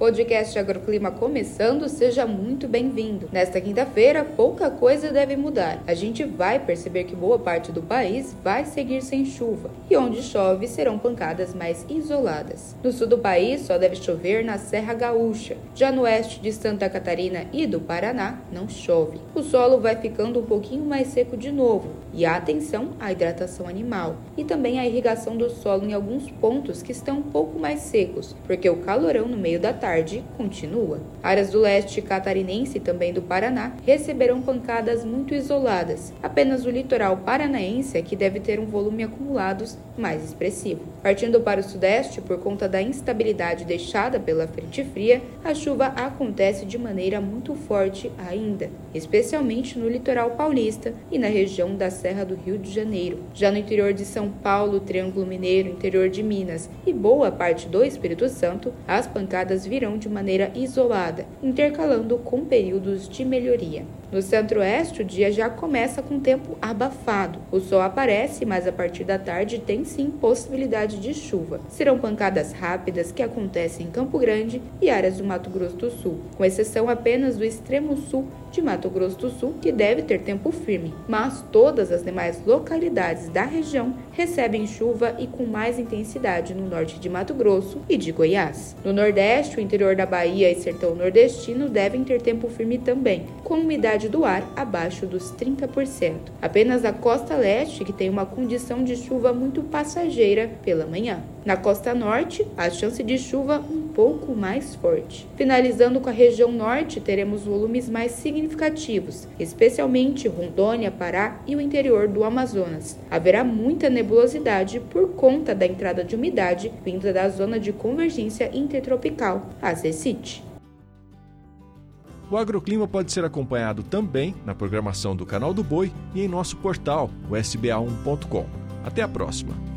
Podcast Agroclima começando, seja muito bem-vindo. Nesta quinta-feira, pouca coisa deve mudar. A gente vai perceber que boa parte do país vai seguir sem chuva e onde chove serão pancadas mais isoladas. No sul do país, só deve chover na Serra Gaúcha. Já no oeste de Santa Catarina e do Paraná, não chove. O solo vai ficando um pouquinho mais seco de novo e atenção à hidratação animal e também à irrigação do solo em alguns pontos que estão um pouco mais secos, porque o calorão no meio da tarde tarde continua. Áreas do leste catarinense e também do Paraná receberão pancadas muito isoladas. Apenas o litoral paranaense é que deve ter um volume acumulados mais expressivo. Partindo para o sudeste, por conta da instabilidade deixada pela frente fria, a chuva acontece de maneira muito forte ainda, especialmente no litoral paulista e na região da Serra do Rio de Janeiro. Já no interior de São Paulo, Triângulo Mineiro, interior de Minas e boa parte do Espírito Santo, as pancadas virão virão de maneira isolada, intercalando com períodos de melhoria. No centro-oeste, o dia já começa com tempo abafado. O sol aparece, mas a partir da tarde tem sim possibilidade de chuva. Serão pancadas rápidas que acontecem em Campo Grande e áreas do Mato Grosso do Sul, com exceção apenas do extremo sul de Mato Grosso do Sul, que deve ter tempo firme. Mas todas as demais localidades da região recebem chuva e com mais intensidade no norte de Mato Grosso e de Goiás. No Nordeste, o interior da Bahia e sertão nordestino devem ter tempo firme também, com umidade do ar abaixo dos 30%. Apenas a costa leste que tem uma condição de chuva muito passageira pela manhã. Na costa norte, a chance de chuva um pouco mais forte. Finalizando com a região norte, teremos volumes mais significativos, especialmente Rondônia, Pará e o interior do Amazonas. Haverá muita nebulosidade por conta da entrada de umidade vinda da zona de convergência intertropical, a CECIT. O agroclima pode ser acompanhado também na programação do Canal do Boi e em nosso portal, o sba1.com. Até a próxima!